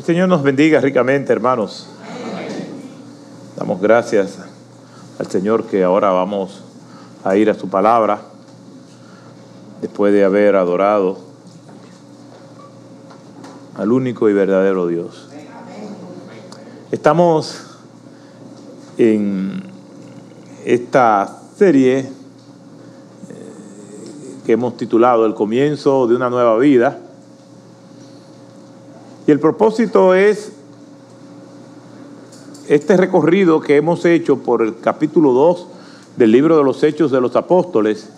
El Señor nos bendiga ricamente, hermanos. Damos gracias al Señor que ahora vamos a ir a su palabra después de haber adorado al único y verdadero Dios. Estamos en esta serie eh, que hemos titulado El comienzo de una nueva vida. Y el propósito es este recorrido que hemos hecho por el capítulo 2 del libro de los Hechos de los Apóstoles,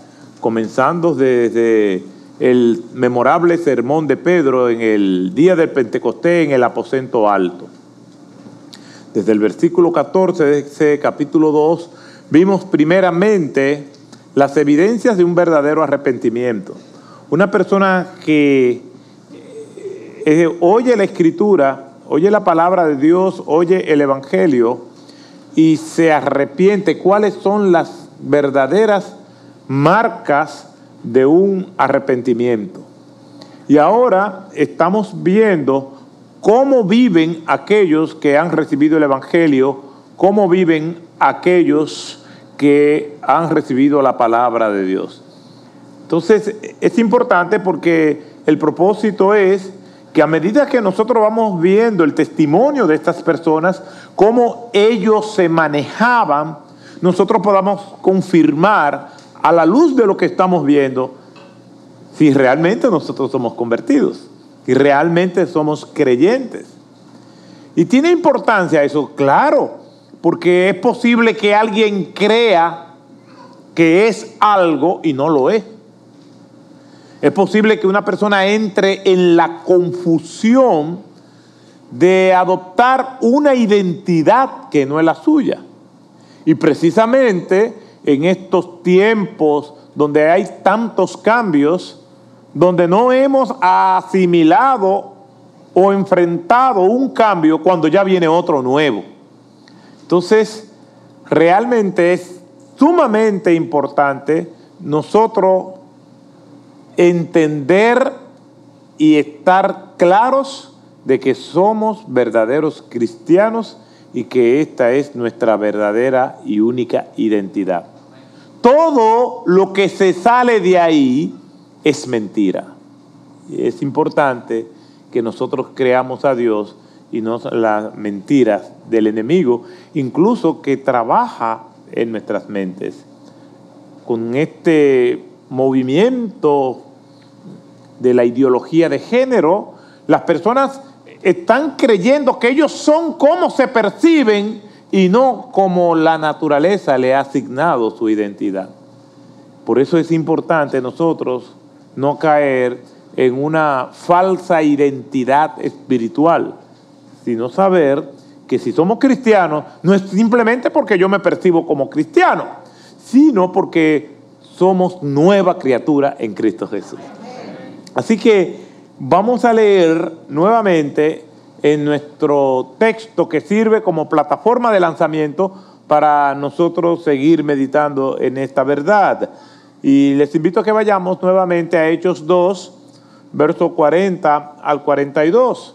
comenzando desde el memorable sermón de Pedro en el día del Pentecostés en el aposento alto. Desde el versículo 14 de ese capítulo 2 vimos primeramente las evidencias de un verdadero arrepentimiento. Una persona que eh, oye la escritura, oye la palabra de Dios, oye el Evangelio y se arrepiente. ¿Cuáles son las verdaderas marcas de un arrepentimiento? Y ahora estamos viendo cómo viven aquellos que han recibido el Evangelio, cómo viven aquellos que han recibido la palabra de Dios. Entonces, es importante porque el propósito es que a medida que nosotros vamos viendo el testimonio de estas personas, cómo ellos se manejaban, nosotros podamos confirmar a la luz de lo que estamos viendo si realmente nosotros somos convertidos, si realmente somos creyentes. Y tiene importancia eso, claro, porque es posible que alguien crea que es algo y no lo es. Es posible que una persona entre en la confusión de adoptar una identidad que no es la suya. Y precisamente en estos tiempos donde hay tantos cambios, donde no hemos asimilado o enfrentado un cambio cuando ya viene otro nuevo. Entonces, realmente es sumamente importante nosotros entender y estar claros de que somos verdaderos cristianos y que esta es nuestra verdadera y única identidad. Todo lo que se sale de ahí es mentira. Es importante que nosotros creamos a Dios y no las mentiras del enemigo, incluso que trabaja en nuestras mentes. Con este movimiento de la ideología de género, las personas están creyendo que ellos son como se perciben y no como la naturaleza le ha asignado su identidad. Por eso es importante nosotros no caer en una falsa identidad espiritual sino saber que si somos cristianos, no es simplemente porque yo me percibo como cristiano, sino porque somos nueva criatura en Cristo Jesús. Así que vamos a leer nuevamente en nuestro texto que sirve como plataforma de lanzamiento para nosotros seguir meditando en esta verdad. Y les invito a que vayamos nuevamente a Hechos 2, verso 40 al 42.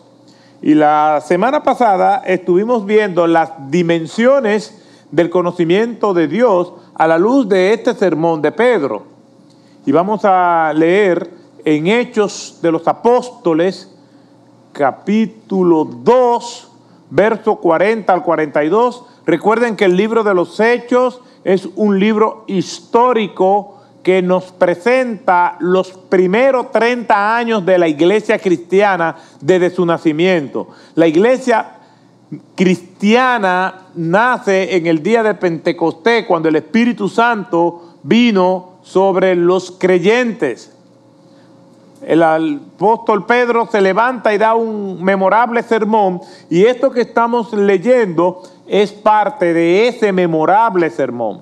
Y la semana pasada estuvimos viendo las dimensiones del conocimiento de Dios a la luz de este sermón de Pedro. Y vamos a leer en Hechos de los Apóstoles, capítulo 2, verso 40 al 42. Recuerden que el libro de los Hechos es un libro histórico que nos presenta los primeros 30 años de la iglesia cristiana desde su nacimiento. La iglesia cristiana nace en el día de Pentecostés, cuando el Espíritu Santo vino sobre los creyentes. El apóstol Pedro se levanta y da un memorable sermón y esto que estamos leyendo es parte de ese memorable sermón.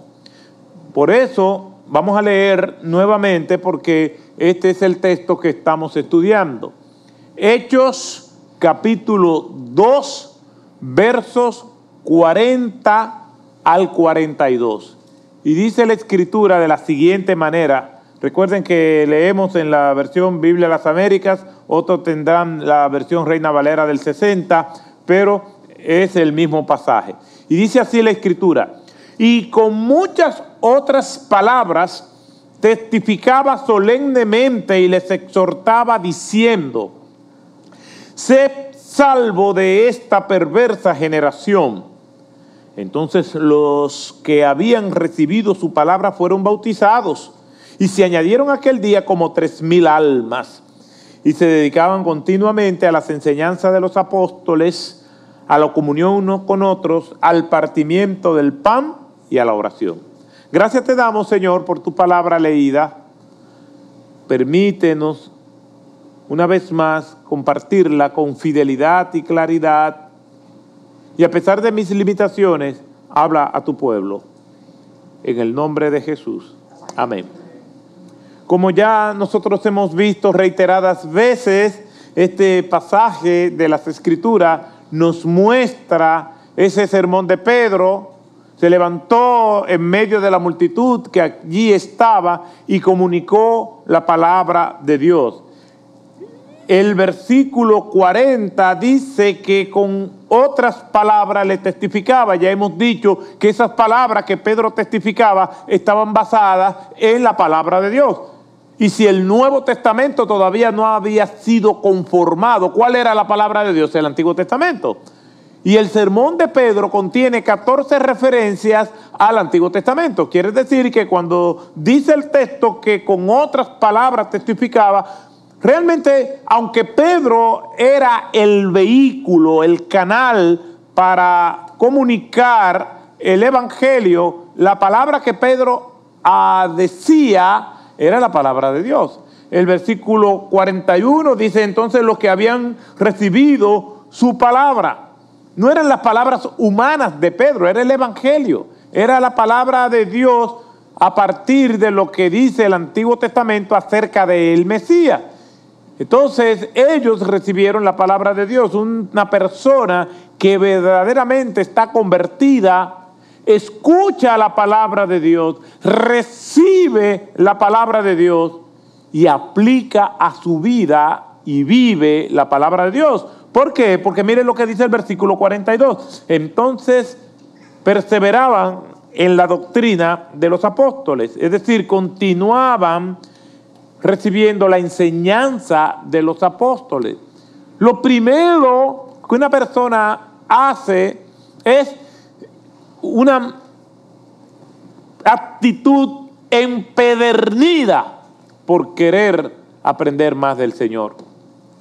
Por eso vamos a leer nuevamente porque este es el texto que estamos estudiando. Hechos capítulo 2, versos 40 al 42. Y dice la escritura de la siguiente manera. Recuerden que leemos en la versión Biblia de las Américas otros tendrán la versión Reina Valera del 60, pero es el mismo pasaje. Y dice así la escritura, y con muchas otras palabras testificaba solemnemente y les exhortaba diciendo, salvo de esta perversa generación. Entonces los que habían recibido su palabra fueron bautizados y se añadieron aquel día como tres mil almas y se dedicaban continuamente a las enseñanzas de los apóstoles, a la comunión unos con otros, al partimiento del pan y a la oración. Gracias te damos, Señor, por tu palabra leída. Permítenos una vez más compartirla con fidelidad y claridad. Y a pesar de mis limitaciones, habla a tu pueblo. En el nombre de Jesús. Amén. Como ya nosotros hemos visto reiteradas veces, este pasaje de las Escrituras nos muestra ese sermón de Pedro. Se levantó en medio de la multitud que allí estaba y comunicó la palabra de Dios. El versículo 40 dice que con otras palabras le testificaba. Ya hemos dicho que esas palabras que Pedro testificaba estaban basadas en la palabra de Dios. Y si el Nuevo Testamento todavía no había sido conformado, ¿cuál era la palabra de Dios? El Antiguo Testamento. Y el sermón de Pedro contiene 14 referencias al Antiguo Testamento. Quiere decir que cuando dice el texto que con otras palabras testificaba, realmente, aunque Pedro era el vehículo, el canal para comunicar el Evangelio, la palabra que Pedro ah, decía era la palabra de Dios. El versículo 41 dice entonces los que habían recibido su palabra. No eran las palabras humanas de Pedro, era el Evangelio. Era la palabra de Dios a partir de lo que dice el Antiguo Testamento acerca del Mesías. Entonces ellos recibieron la palabra de Dios. Una persona que verdaderamente está convertida escucha la palabra de Dios, recibe la palabra de Dios y aplica a su vida y vive la palabra de Dios. ¿Por qué? Porque miren lo que dice el versículo 42. Entonces perseveraban en la doctrina de los apóstoles, es decir, continuaban recibiendo la enseñanza de los apóstoles. Lo primero que una persona hace es una actitud empedernida por querer aprender más del Señor,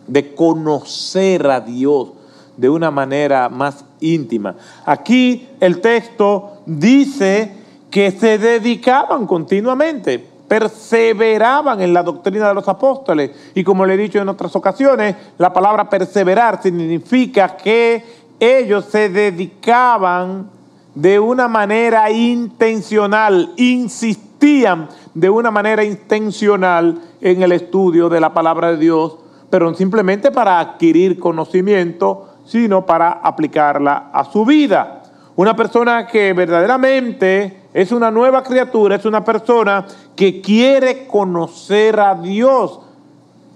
de conocer a Dios de una manera más íntima. Aquí el texto dice que se dedicaban continuamente, perseveraban en la doctrina de los apóstoles. Y como le he dicho en otras ocasiones, la palabra perseverar significa que ellos se dedicaban de una manera intencional, insistían de una manera intencional en el estudio de la palabra de Dios, pero no simplemente para adquirir conocimiento, sino para aplicarla a su vida. Una persona que verdaderamente es una nueva criatura, es una persona que quiere conocer a Dios.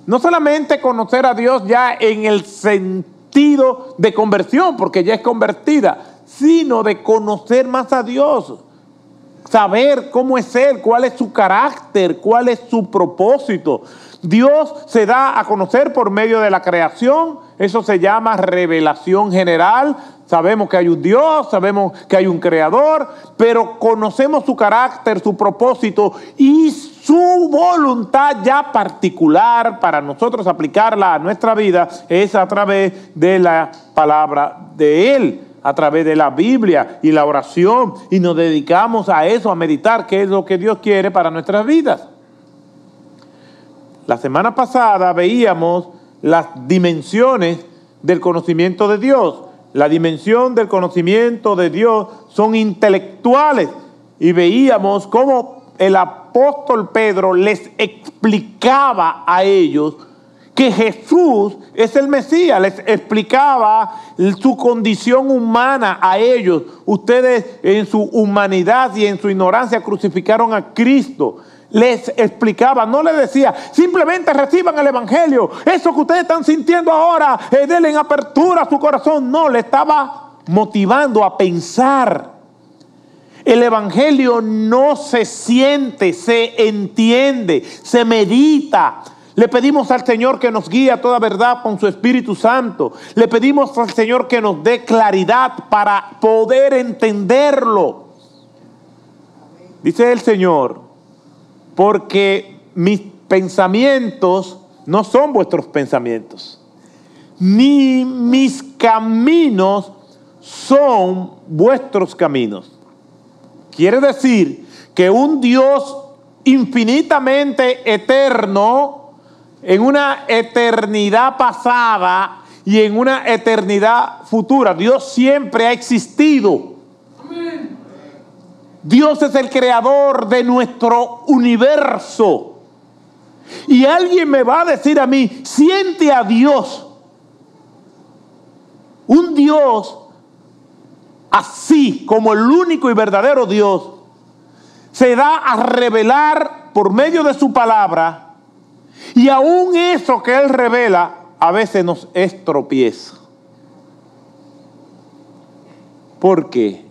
No solamente conocer a Dios ya en el sentido de conversión, porque ya es convertida, sino de conocer más a Dios, saber cómo es Él, cuál es su carácter, cuál es su propósito. Dios se da a conocer por medio de la creación, eso se llama revelación general. Sabemos que hay un Dios, sabemos que hay un creador, pero conocemos su carácter, su propósito y su voluntad ya particular para nosotros aplicarla a nuestra vida es a través de la palabra de Él a través de la Biblia y la oración y nos dedicamos a eso, a meditar qué es lo que Dios quiere para nuestras vidas. La semana pasada veíamos las dimensiones del conocimiento de Dios. La dimensión del conocimiento de Dios son intelectuales. Y veíamos cómo el apóstol Pedro les explicaba a ellos que Jesús es el Mesías. Les explicaba su condición humana a ellos. Ustedes en su humanidad y en su ignorancia crucificaron a Cristo. les explicaba, no les decía, simplemente reciban el Evangelio. Eso que ustedes están sintiendo ahora, eh, denle en apertura a su corazón. No, le estaba motivando a pensar. El Evangelio no se siente, se entiende, se medita. Le pedimos al Señor que nos guíe a toda verdad con su Espíritu Santo. Le pedimos al Señor que nos dé claridad para poder entenderlo. Dice el Señor, porque mis pensamientos no son vuestros pensamientos, ni mis caminos son vuestros caminos. Quiere decir que un Dios infinitamente eterno, en una eternidad pasada y en una eternidad futura, Dios siempre ha existido. Dios es el creador de nuestro universo. Y alguien me va a decir a mí, siente a Dios. Un Dios así como el único y verdadero Dios se da a revelar por medio de su palabra y aún eso que Él revela a veces nos estropieza. ¿Por qué?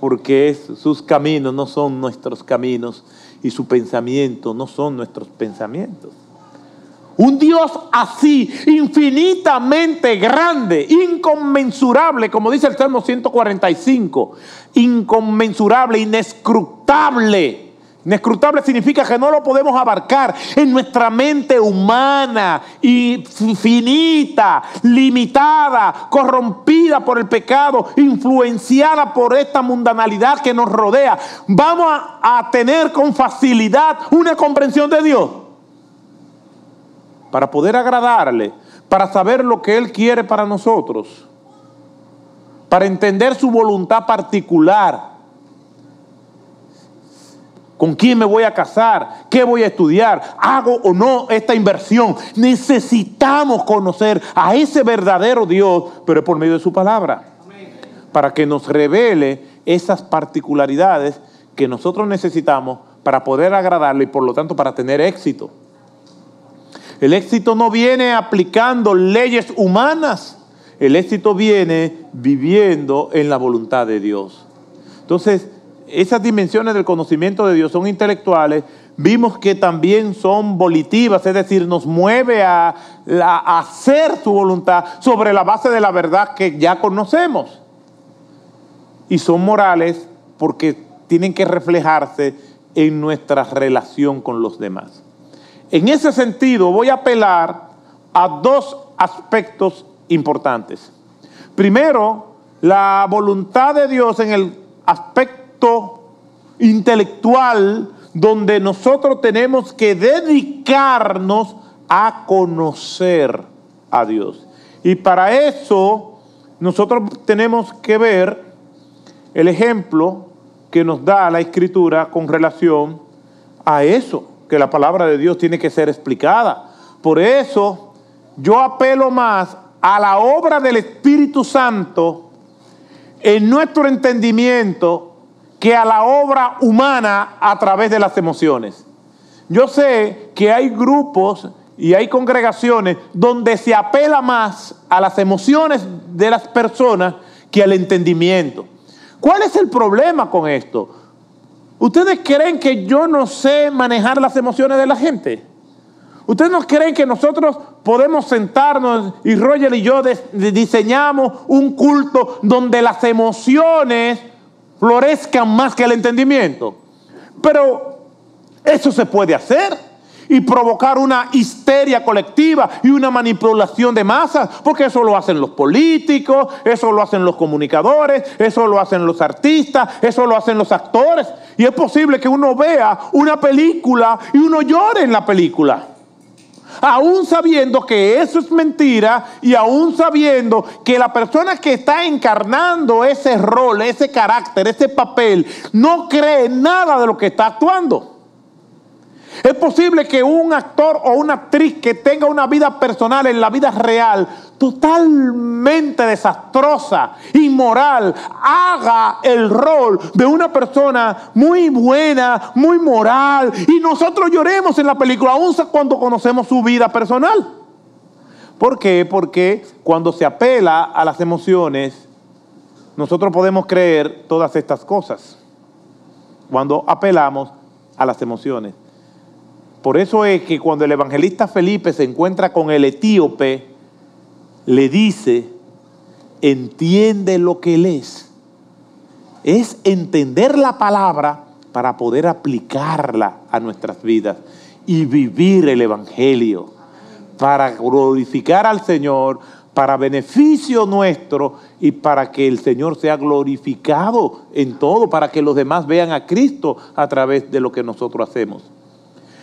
porque sus caminos no son nuestros caminos y su pensamiento no son nuestros pensamientos. Un Dios así, infinitamente grande, inconmensurable, como dice el Salmo 145, inconmensurable, inescrutable Inescrutable significa que no lo podemos abarcar en nuestra mente humana, finita, limitada, corrompida por el pecado, influenciada por esta mundanalidad que nos rodea. Vamos a, a tener con facilidad una comprensión de Dios para poder agradarle, para saber lo que Él quiere para nosotros, para entender su voluntad particular ¿Con quién me voy a casar? ¿Qué voy a estudiar? ¿Hago o no esta inversión? Necesitamos conocer a ese verdadero Dios, pero por medio de su palabra. Para que nos revele esas particularidades que nosotros necesitamos para poder agradarle y por lo tanto para tener éxito. El éxito no viene aplicando leyes humanas. El éxito viene viviendo en la voluntad de Dios. Entonces, esas dimensiones del conocimiento de Dios son intelectuales, vimos que también son volitivas, es decir, nos mueve a, hacer su voluntad sobre la base de la verdad que ya conocemos. Y son morales porque tienen que reflejarse en nuestra relación con los demás. En ese sentido, voy a apelar a dos aspectos importantes. Primero, la voluntad de Dios en el aspecto intelectual donde nosotros tenemos que dedicarnos a conocer a Dios. Y para eso nosotros tenemos que ver el ejemplo que nos da la escritura con relación a eso, que la palabra de Dios tiene que ser explicada. Por eso yo apelo más a la obra del Espíritu Santo en nuestro entendimiento que a la obra humana a través de las emociones. Yo sé que hay grupos y hay congregaciones donde se apela más a las emociones de las personas que al entendimiento. ¿Cuál es el problema con esto? ¿Ustedes creen que yo no sé manejar las emociones de la gente? ¿Ustedes no creen que nosotros podemos sentarnos y Roger y yo diseñamos un culto donde las emociones florezcan más que el entendimiento. Pero eso se puede hacer y provocar una histeria colectiva y una manipulación de masas, porque eso lo hacen los políticos, eso lo hacen los comunicadores, eso lo hacen los artistas, eso lo hacen los actores. Y es posible que uno vea una película y uno llore en la película aún sabiendo que eso es mentira y aún sabiendo que la persona que está encarnando ese rol, ese carácter, ese papel, no cree nada de lo que está actuando. Es posible que un actor o una actriz que tenga una vida personal en la vida real totalmente desastrosa, inmoral, haga el rol de una persona muy buena, muy moral, y nosotros lloremos en la película, aún cuando conocemos su vida personal. ¿Por qué? Porque cuando se apela a las emociones, nosotros podemos creer todas estas cosas. Cuando apelamos a las emociones. Por eso es que cuando el evangelista Felipe se encuentra con el etíope, le dice, entiende lo que él es. Es entender la palabra para poder aplicarla a nuestras vidas y vivir el Evangelio, para glorificar al Señor, para beneficio nuestro y para que el Señor sea glorificado en todo, para que los demás vean a Cristo a través de lo que nosotros hacemos.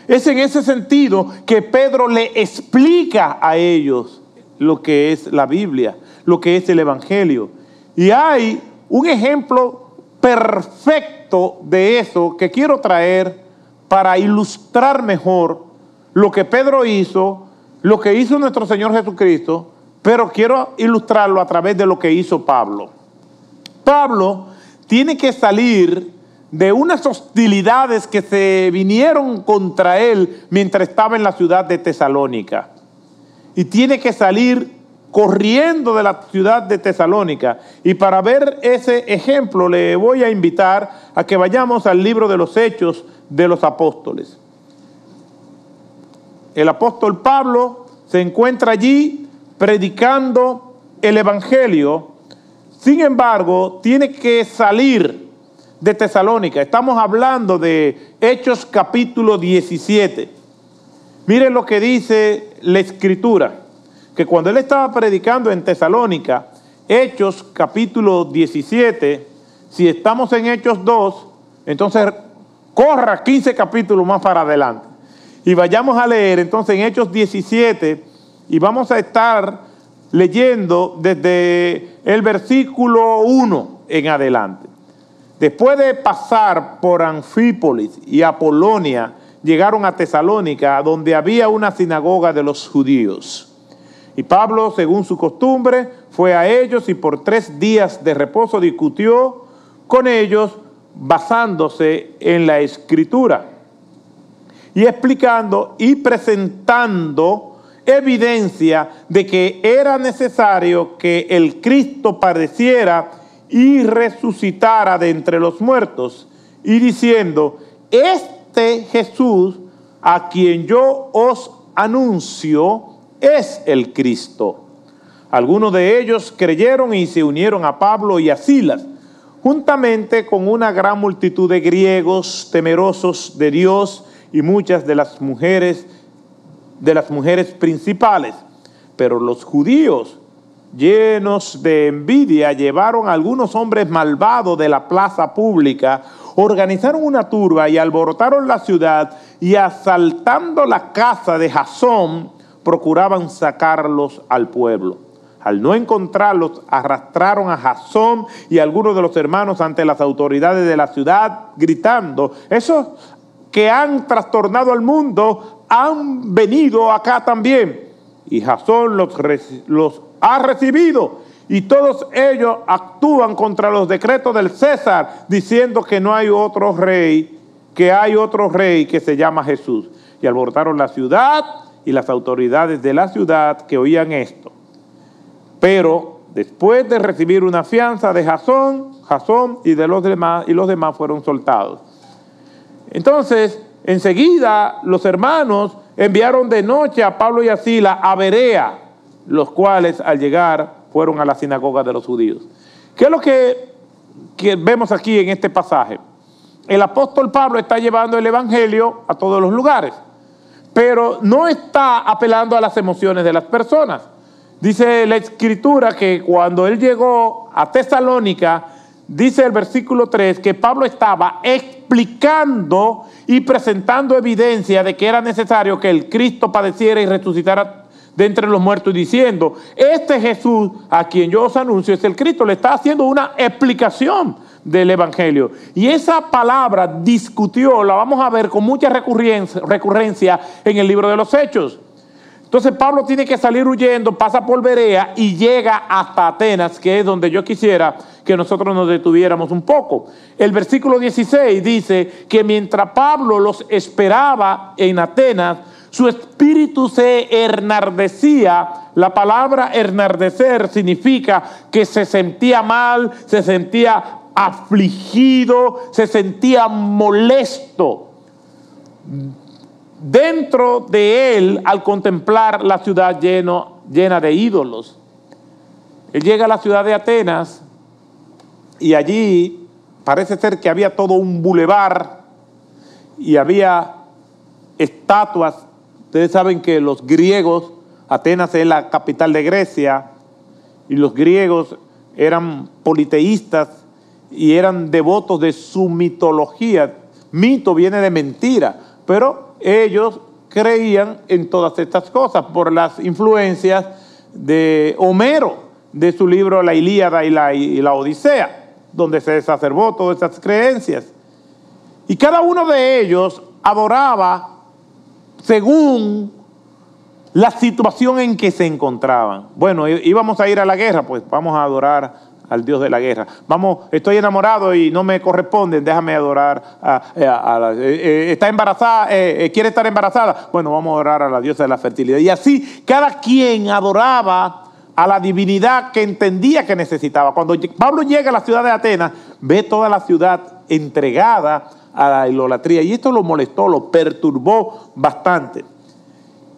Es en ese sentido que Pedro le explica a ellos lo que es la Biblia, lo que es el Evangelio. Y hay un ejemplo perfecto de eso que quiero traer para ilustrar mejor lo que Pedro hizo, lo que hizo nuestro Señor Jesucristo, pero quiero ilustrarlo a través de lo que hizo Pablo. Pablo tiene que salir de unas hostilidades que se vinieron contra él mientras estaba en la ciudad de Tesalónica y tiene que salir corriendo de la ciudad de Tesalónica. Y para ver ese ejemplo le voy a invitar a que vayamos al libro de los Hechos de los Apóstoles. El apóstol Pablo se encuentra allí predicando el Evangelio. Sin embargo, tiene que salir de Tesalónica. Estamos hablando de Hechos capítulo 17. Miren lo que dice la escritura, que cuando él estaba predicando en Tesalónica, Hechos capítulo 17, si estamos en Hechos 2, entonces corra 15 capítulos más para adelante. Y vayamos a leer entonces en Hechos 17 y vamos a estar leyendo desde el versículo 1 en adelante. Después de pasar por Anfípolis y Apolonia, llegaron a Tesalónica, donde había una sinagoga de los judíos. Y Pablo, según su costumbre, fue a ellos y por tres días de reposo discutió con ellos basándose en la escritura y explicando y presentando evidencia de que era necesario que el Cristo padeciera y resucitara de entre los muertos y diciendo, este este Jesús a quien yo os anuncio es el Cristo. Algunos de ellos creyeron y se unieron a Pablo y a Silas, juntamente con una gran multitud de griegos temerosos de Dios y muchas de las mujeres de las mujeres principales. Pero los judíos, llenos de envidia, llevaron a algunos hombres malvados de la plaza pública, organizaron una turba y alborotaron la ciudad y asaltando la casa de Jasón, procuraban sacarlos al pueblo. Al no encontrarlos, arrastraron a Jasón y algunos de los hermanos ante las autoridades de la ciudad, gritando, esos que han trastornado al mundo han venido acá también. Y Jasón los, los ha recibido y todos ellos actúan contra los decretos del César, diciendo que no hay otro rey, que hay otro rey que se llama Jesús. Y alborotaron la ciudad y las autoridades de la ciudad que oían esto. Pero después de recibir una fianza de Jasón, Jasón y de los demás, y los demás fueron soltados. Entonces, enseguida los hermanos enviaron de noche a Pablo y a Sila a Berea, los cuales al llegar fueron a la sinagoga de los judíos. ¿Qué es lo que, vemos aquí en este pasaje? El apóstol Pablo está llevando el Evangelio a todos los lugares, pero no está apelando a las emociones de las personas. Dice la escritura que cuando él llegó a Tesalónica, dice el versículo 3 que Pablo estaba explicando y presentando evidencia de que era necesario que el Cristo padeciera y resucitara de entre los muertos diciendo, este Jesús a quien yo os anuncio es el Cristo. Le está haciendo una explicación del Evangelio. Y esa palabra discutió, la vamos a ver con mucha recurrencia, recurrencia en el libro de los Hechos. Entonces Pablo tiene que salir huyendo, pasa por Berea y llega hasta Atenas, que es donde yo quisiera que nosotros nos detuviéramos un poco. El versículo 16 dice que mientras Pablo los esperaba en Atenas, su espíritu se enardecía. La palabra enardecer significa que se sentía mal, se sentía afligido, se sentía molesto dentro de él al contemplar la ciudad llena de ídolos. Él llega a la ciudad de Atenas y allí parece ser que había todo un bulevar y había estatuas. Ustedes saben que los griegos, Atenas es la capital de Grecia, y los griegos eran politeístas y eran devotos de su mitología. Mito viene de mentira, pero ellos creían en todas estas cosas por las influencias de Homero, de su libro La Ilíada y la, la Odisea, donde se exacerbó todas esas creencias. Y cada uno de ellos adoraba según la situación en que se encontraban. Bueno, íbamos a ir a la guerra, pues vamos a adorar al Dios de la guerra. Vamos, estoy enamorado y no me corresponde, déjame adorar a, la... Eh, eh, está embarazada, eh, quiere estar embarazada, bueno, vamos a adorar a la diosa de la fertilidad. Y así cada quien adoraba a la divinidad que entendía que necesitaba. Cuando Pablo llega a la ciudad de Atenas, ve toda la ciudad entregada a la idolatría y esto lo molestó, lo perturbó bastante.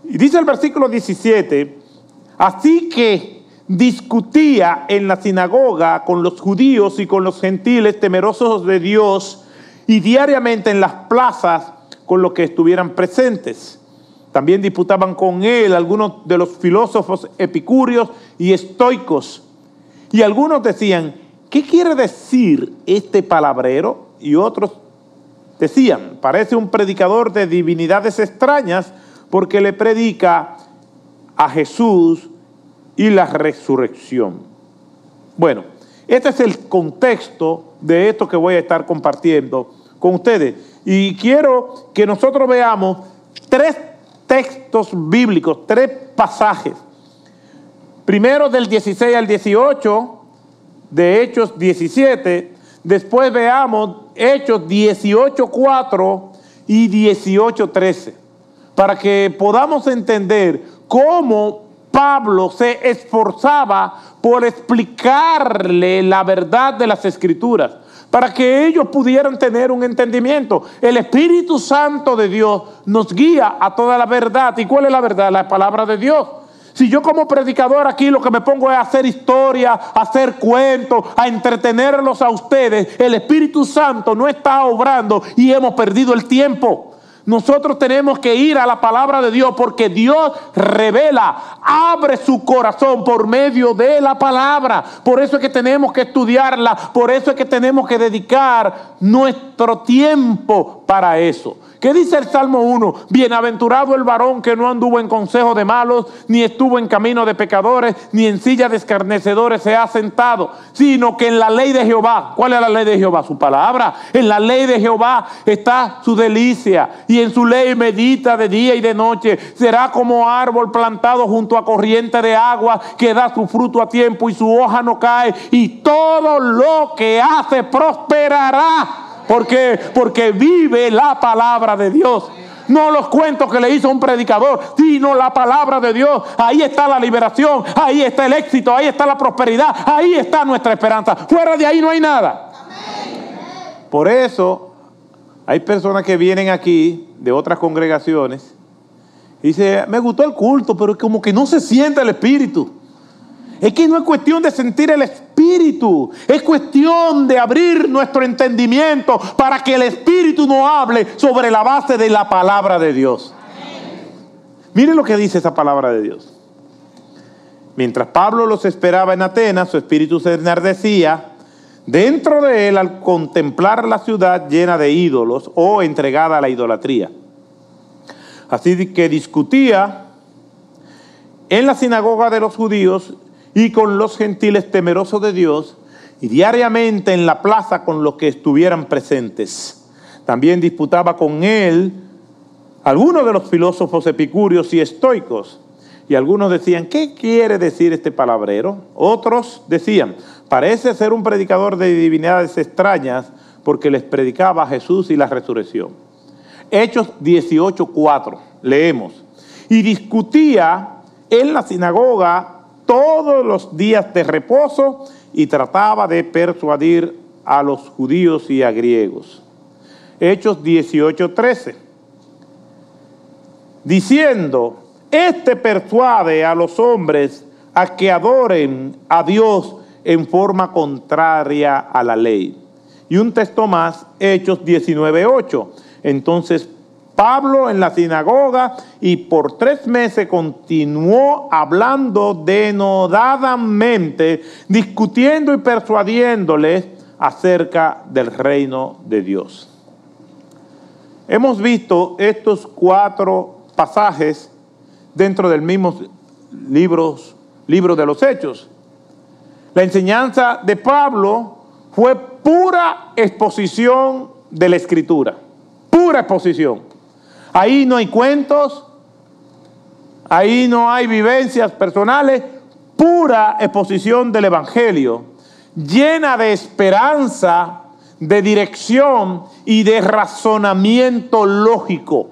Y dice el versículo 17, así que discutía en la sinagoga con los judíos y con los gentiles temerosos de Dios y diariamente en las plazas con los que estuvieran presentes. También disputaban con él algunos de los filósofos epicúreos y estoicos. Y algunos decían, ¿qué quiere decir este palabrero? Y otros decían, parece un predicador de divinidades extrañas porque le predica a Jesús y la resurrección. Bueno, este es el contexto de esto que voy a estar compartiendo con ustedes. Y quiero que nosotros veamos tres textos bíblicos, tres pasajes. Primero del 16 al 18, de Hechos 17. Después veamos Hechos 18.4 y 18.13. Para que podamos entender cómo Pablo se esforzaba por explicarle la verdad de las escrituras, para que ellos pudieran tener un entendimiento. El Espíritu Santo de Dios nos guía a toda la verdad. ¿Y cuál es la verdad? La palabra de Dios. Si yo como predicador aquí lo que me pongo es hacer historia, hacer cuentos, a entretenerlos a ustedes, el Espíritu Santo no está obrando y hemos perdido el tiempo. Nosotros tenemos que ir a la palabra de Dios porque Dios revela, abre su corazón por medio de la palabra. Por eso es que tenemos que estudiarla, por eso es que tenemos que dedicar nuestro tiempo para eso. ¿Qué dice el Salmo 1? Bienaventurado el varón que no anduvo en consejo de malos, ni estuvo en camino de pecadores, ni en silla de escarnecedores se ha sentado, sino que en la ley de Jehová, ¿cuál es la ley de Jehová? Su palabra. En la ley de Jehová está su delicia, y en su ley medita de día y de noche. Será como árbol plantado junto a corriente de agua, que da su fruto a tiempo y su hoja no cae, y todo lo que hace prosperará. ¿Por qué? Porque vive la palabra de Dios. No los cuentos que le hizo un predicador, sino la palabra de Dios. Ahí está la liberación, ahí está el éxito, ahí está la prosperidad, ahí está nuestra esperanza. Fuera de ahí no hay nada. Por eso hay personas que vienen aquí de otras congregaciones y dicen, me gustó el culto, pero como que no se siente el espíritu. Es que no es cuestión de sentir el Espíritu, es cuestión de abrir nuestro entendimiento para que el Espíritu nos hable sobre la base de la palabra de Dios. Miren lo que dice esa palabra de Dios. Mientras Pablo los esperaba en Atenas, su espíritu se enardecía dentro de él al contemplar la ciudad llena de ídolos o entregada a la idolatría. Así que discutía en la sinagoga de los judíos y con los gentiles temerosos de Dios, y diariamente en la plaza con los que estuvieran presentes. También disputaba con él algunos de los filósofos epicúreos y estoicos, Y algunos decían, ¿qué quiere decir este palabrero? Otros decían, parece ser un predicador de divinidades extrañas porque les predicaba Jesús y la resurrección. Hechos 18:4, leemos. Y discutía en la sinagoga todos los días de reposo y trataba de persuadir a los judíos y a griegos. Hechos 18:13. Diciendo, este persuade a los hombres a que adoren a Dios en forma contraria a la ley. Y un texto más, Hechos 19.8. Entonces Pablo en la sinagoga y por tres meses continuó hablando denodadamente, discutiendo y persuadiéndoles acerca del reino de Dios. Hemos visto estos cuatro pasajes dentro del mismo libro, libro de los Hechos. La enseñanza de Pablo fue pura exposición de la Escritura, pura exposición. Ahí no hay cuentos, ahí no hay vivencias personales, pura exposición del Evangelio, llena de esperanza, de dirección y de razonamiento lógico.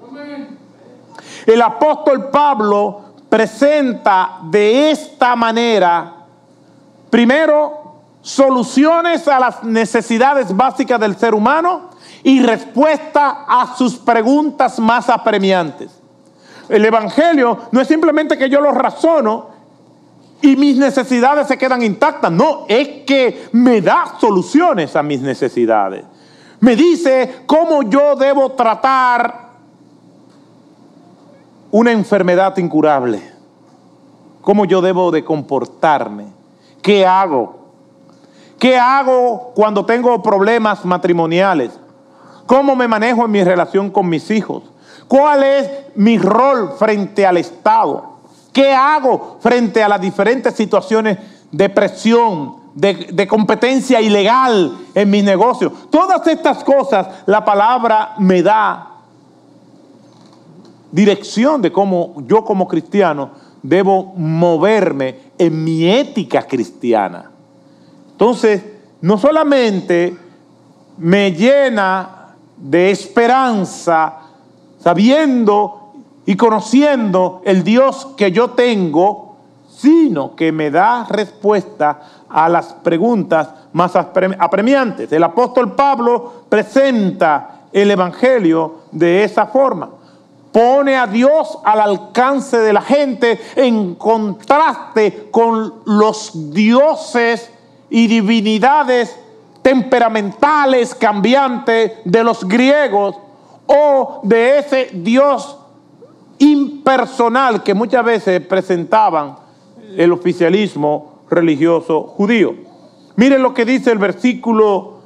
El apóstol Pablo presenta de esta manera, primero, soluciones a las necesidades básicas del ser humano y respuesta a sus preguntas más apremiantes. El Evangelio no es simplemente que yo lo razono y mis necesidades se quedan intactas, no, es que me da soluciones a mis necesidades. Me dice cómo yo debo tratar una enfermedad incurable, ¿cómo yo debo de comportarme? ¿Qué hago? ¿Qué hago cuando tengo problemas matrimoniales? ¿Cómo me manejo en mi relación con mis hijos? ¿Cuál es mi rol frente al Estado? ¿Qué hago frente a las diferentes situaciones de presión, de, competencia ilegal en mis negocios? Todas estas cosas la palabra me da dirección de cómo yo como cristiano debo moverme en mi ética cristiana. Entonces, no solamente me llena de esperanza sabiendo y conociendo el Dios que yo tengo, sino que me da respuesta a las preguntas más apremiantes. El apóstol Pablo presenta el Evangelio de esa forma pone a Dios al alcance de la gente en contraste con los dioses y divinidades temperamentales, cambiantes de los griegos o de ese Dios impersonal que muchas veces presentaban el oficialismo religioso judío. Miren lo que dice el versículo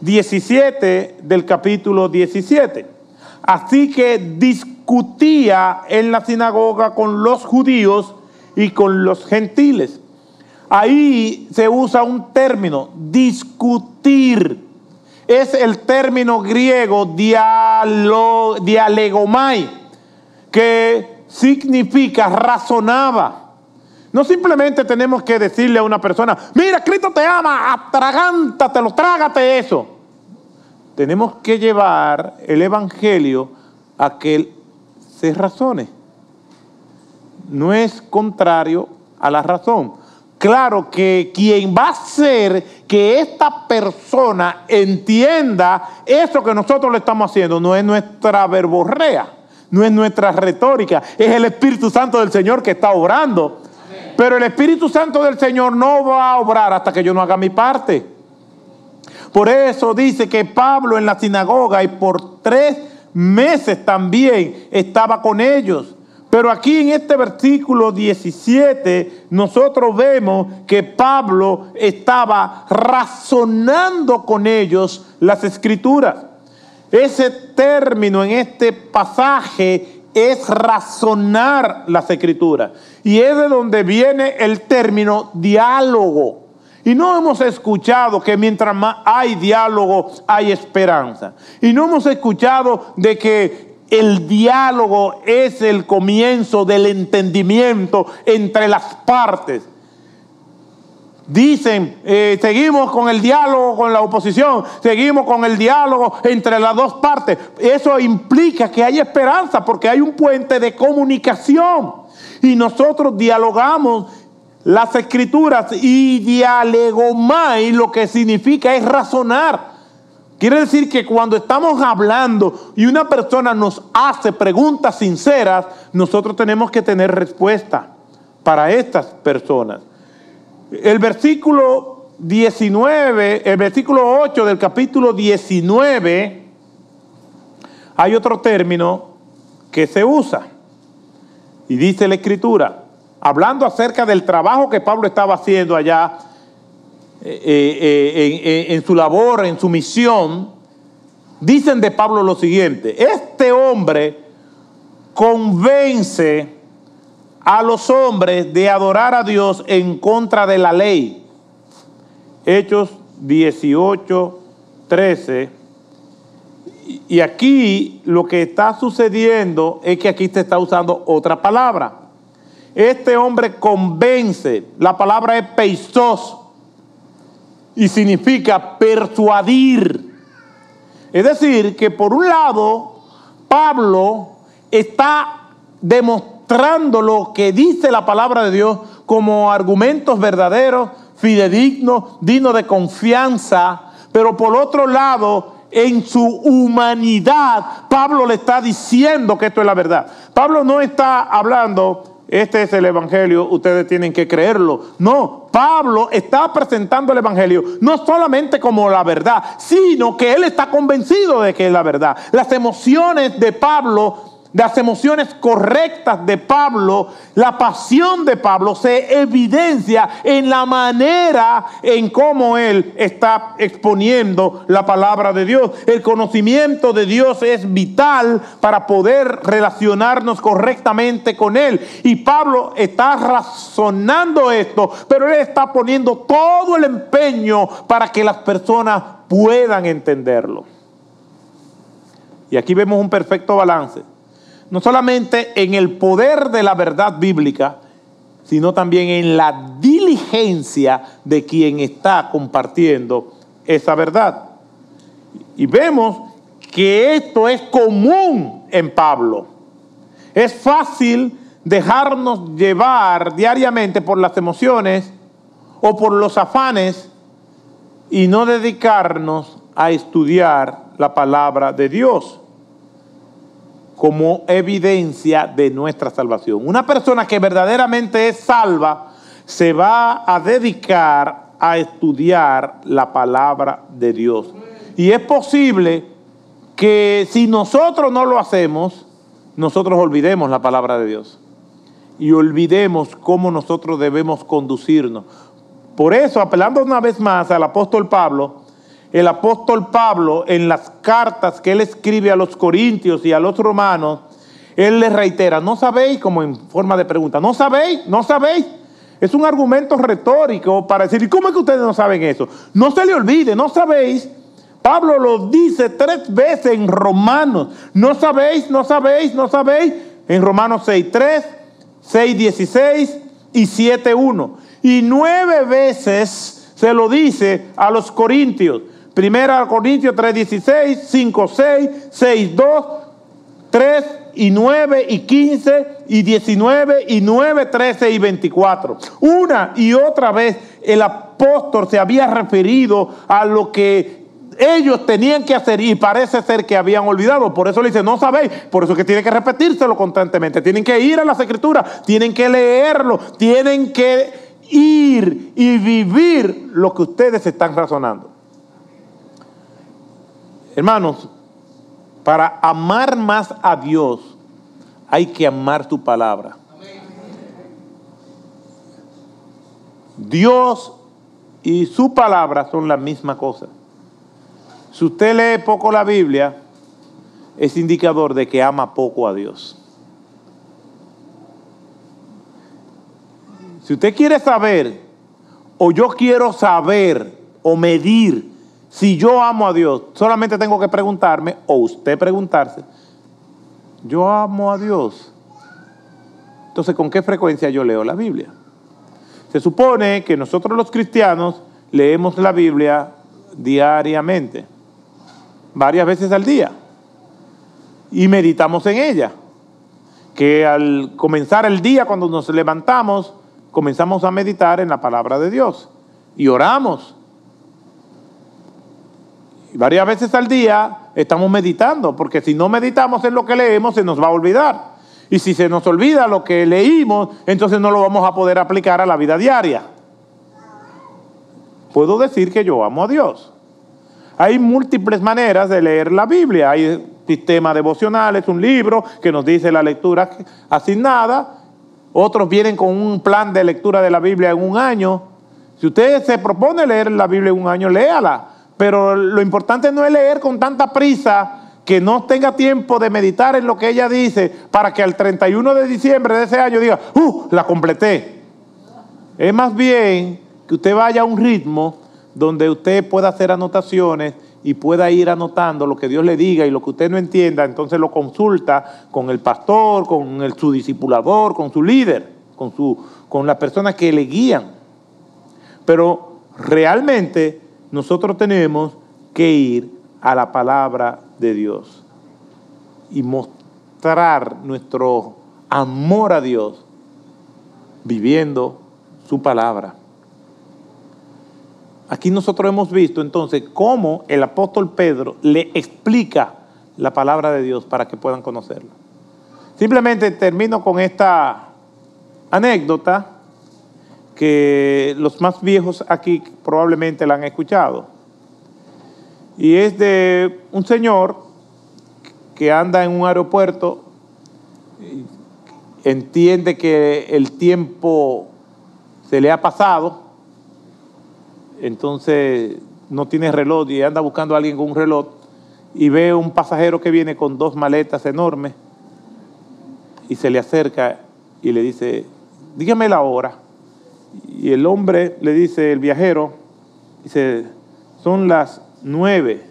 17 del capítulo 17. Así que discutía en la sinagoga con los judíos y con los gentiles. Ahí se usa un término, discutir. Es el término griego dialo, que significa razonaba. No simplemente tenemos que decirle a una persona, mira, Cristo te ama, atragántatelo, trágate eso tenemos que llevar el Evangelio a que se razone. No es contrario a la razón. Claro que quien va a hacer que esta persona entienda eso que nosotros le estamos haciendo no es nuestra verborrea, no es nuestra retórica, es el Espíritu Santo del Señor que está obrando. Pero el Espíritu Santo del Señor no va a obrar hasta que yo no haga mi parte. Por eso dice que Pablo en la sinagoga y por tres meses también estaba con ellos. Pero aquí en este versículo 17 nosotros vemos que Pablo estaba razonando con ellos las escrituras. Ese término en este pasaje es razonar las escrituras. Y es de donde viene el término diálogo. Y no hemos escuchado que mientras más hay diálogo, hay esperanza. Y no hemos escuchado de que el diálogo es el comienzo del entendimiento entre las partes. Dicen, eh, seguimos con el diálogo con la oposición, seguimos con el diálogo entre las dos partes. Eso implica que hay esperanza porque hay un puente de comunicación. Y nosotros dialogamos las escrituras y dialegomai lo que significa es razonar. Quiere decir que cuando estamos hablando y una persona nos hace preguntas sinceras, nosotros tenemos que tener respuesta para estas personas. El versículo 19, el versículo 8 del capítulo 19, hay otro término que se usa. Y dice la escritura, hablando acerca del trabajo que Pablo estaba haciendo allá eh, eh, eh, en su labor, en su misión, dicen de Pablo lo siguiente, este hombre convence a los hombres de adorar a Dios en contra de la ley. Hechos 18, 13. Y aquí lo que está sucediendo es que aquí se está usando otra palabra. Este hombre convence, la palabra es peisos, y significa persuadir. Es decir, que por un lado, Pablo está demostrando lo que dice la palabra de Dios como argumentos verdaderos, fidedignos, dignos de confianza, pero por otro lado, en su humanidad, Pablo le está diciendo que esto es la verdad. Pablo no está hablando este es el Evangelio, ustedes tienen que creerlo. No, Pablo está presentando el Evangelio no solamente como la verdad, sino que él está convencido de que es la verdad. Las emociones de Pablo las emociones correctas de Pablo, la pasión de Pablo se evidencia en la manera en cómo él está exponiendo la palabra de Dios. El conocimiento de Dios es vital para poder relacionarnos correctamente con él. Y Pablo está razonando esto, pero él está poniendo todo el empeño para que las personas puedan entenderlo. Y aquí vemos un perfecto balance no solamente en el poder de la verdad bíblica, sino también en la diligencia de quien está compartiendo esa verdad. Y vemos que esto es común en Pablo. Es fácil dejarnos llevar diariamente por las emociones o por los afanes y no dedicarnos a estudiar la palabra de Dios como evidencia de nuestra salvación. Una persona que verdaderamente es salva se va a dedicar a estudiar la palabra de Dios. Y es posible que si nosotros no lo hacemos, nosotros olvidemos la palabra de Dios y olvidemos cómo nosotros debemos conducirnos. Por eso, apelando una vez más al apóstol Pablo, el apóstol Pablo en las cartas que él escribe a los corintios y a los romanos, él les reitera, no sabéis, como en forma de pregunta, no sabéis, no sabéis. Es un argumento retórico para decir, ¿y cómo es que ustedes no saben eso? No se le olvide, no sabéis. Pablo lo dice tres veces en Romanos. No sabéis, no sabéis, no sabéis. En Romanos 6.3, 6.16 y 7.1. Y nueve veces se lo dice a los corintios. Primera Corintios 3:16, 5:6, 6:2, 3 y 9 y 15 y 19 y 9, 13 y 24. Una y otra vez el apóstol se había referido a lo que ellos tenían que hacer y parece ser que habían olvidado. Por eso le dice, no sabéis. Por eso que tiene que repetírselo constantemente. Tienen que ir a las escrituras, tienen que leerlo, tienen que ir y vivir lo que ustedes están razonando. Hermanos, para amar más a Dios hay que amar tu palabra. Dios y su palabra son la misma cosa. Si usted lee poco la Biblia, es indicador de que ama poco a Dios. Si usted quiere saber, o yo quiero saber, o medir si yo amo a Dios, solamente tengo que preguntarme, o usted preguntarse, yo amo a Dios. Entonces, ¿con qué frecuencia yo leo la Biblia? Se supone que nosotros los cristianos leemos la Biblia diariamente, varias veces al día, y meditamos en ella. Que al comenzar el día, cuando nos levantamos, comenzamos a meditar en la palabra de Dios y oramos. Varias veces al día estamos meditando, porque si no meditamos en lo que leemos, se nos va a olvidar. Y si se nos olvida lo que leímos, entonces no lo vamos a poder aplicar a la vida diaria. Puedo decir que yo amo a Dios. Hay múltiples maneras de leer la Biblia. Hay sistema devocional, es un libro que nos dice la lectura asignada. Otros vienen con un plan de lectura de la Biblia en un año. Si usted se propone leer la Biblia en un año, léala. Pero lo importante no es leer con tanta prisa que no tenga tiempo de meditar en lo que ella dice para que al 31 de diciembre de ese año diga, ¡uh! La completé. Es más bien que usted vaya a un ritmo donde usted pueda hacer anotaciones y pueda ir anotando lo que Dios le diga y lo que usted no entienda, entonces lo consulta con el pastor, con su discipulador, con su líder, con, su, con las personas que le guían. Pero realmente nosotros tenemos que ir a la palabra de Dios y mostrar nuestro amor a Dios viviendo su palabra. Aquí nosotros hemos visto entonces cómo el apóstol Pedro le explica la palabra de Dios para que puedan conocerla. Simplemente termino con esta anécdota que los más viejos aquí probablemente la han escuchado y es de un señor que anda en un aeropuerto, entiende que el tiempo se le ha pasado, entonces no tiene reloj y anda buscando a alguien con un reloj y ve un pasajero que viene con dos maletas enormes y se le acerca y le dice, dígame la hora. Y el hombre le dice, el viajero, dice, son las 9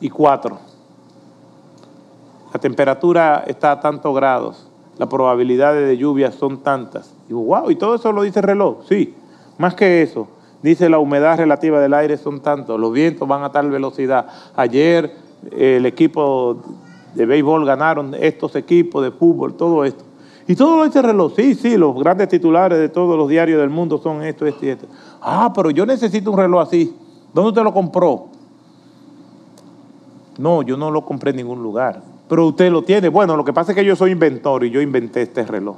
y 4. La temperatura está a tantos grados, las probabilidades de lluvia son tantas. Y digo, wow, ¿y todo eso lo dice el reloj? Sí, más que eso. Dice la humedad relativa del aire son tantos, los vientos van a tal velocidad. Ayer el equipo de béisbol ganaron estos equipos de fútbol, todo esto. Y todo el reloj. Sí, sí, los grandes titulares de todos los diarios del mundo son esto, esto y esto. Ah, pero yo necesito un reloj así. ¿Dónde usted lo compró? No, yo no lo compré en ningún lugar. Pero usted lo tiene. Bueno, lo que pasa es que yo soy inventor y yo inventé este reloj.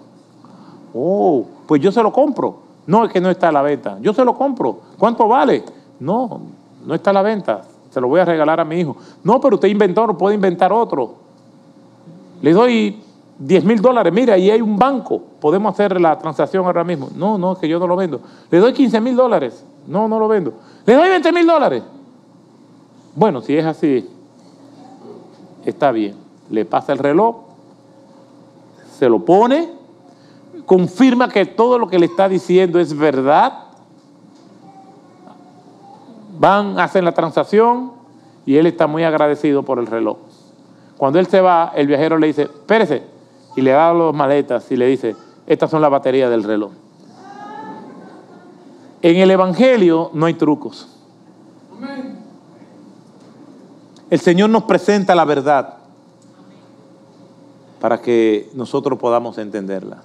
Oh, pues yo se lo compro. No, es que no está a la venta. Yo se lo compro. ¿Cuánto vale? No, no está a la venta. Se lo voy a regalar a mi hijo. No, pero usted inventor puede inventar otro. Le doy 10 mil dólares. Mira, ahí hay un banco. Podemos hacer la transacción ahora mismo. No, no, es que yo no lo vendo. Le doy 15 mil dólares. No, no lo vendo. Le doy 20 mil dólares. Bueno, si es así, está bien. Le pasa el reloj, se lo pone, confirma que todo lo que le está diciendo es verdad. Van, hacen la transacción y él está muy agradecido por el reloj. Cuando él se va, el viajero le dice, espérese, y le da las maletas y le dice, estas son las baterías del reloj. En el Evangelio no hay trucos. El Señor nos presenta la verdad para que nosotros podamos entenderla.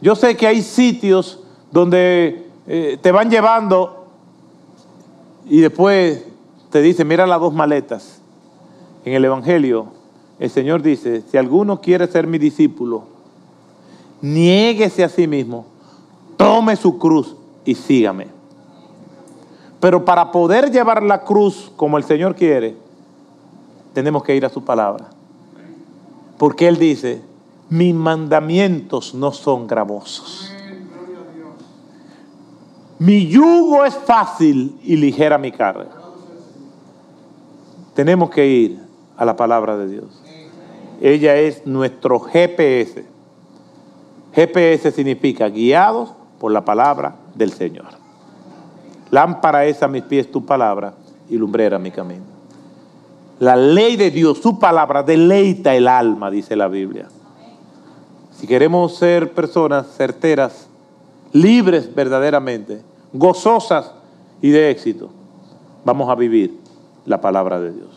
Yo sé que hay sitios donde eh, te van llevando y después te dicen, mira las dos maletas. En el Evangelio, el Señor dice, si alguno quiere ser mi discípulo, niéguese a sí mismo, tome su cruz y sígame. Pero para poder llevar la cruz como el Señor quiere, tenemos que ir a su palabra. Porque Él dice, mis mandamientos no son gravosos. Mi yugo es fácil y ligera mi carga. Tenemos que ir a la palabra de Dios. Ella es nuestro GPS. GPS significa guiados por la palabra del Señor. Lámpara es a mis pies tu palabra y lumbrera mi camino. La ley de Dios, su palabra, deleita el alma, dice la Biblia. Si queremos ser personas certeras, libres verdaderamente, gozosas y de éxito, vamos a vivir la palabra de Dios.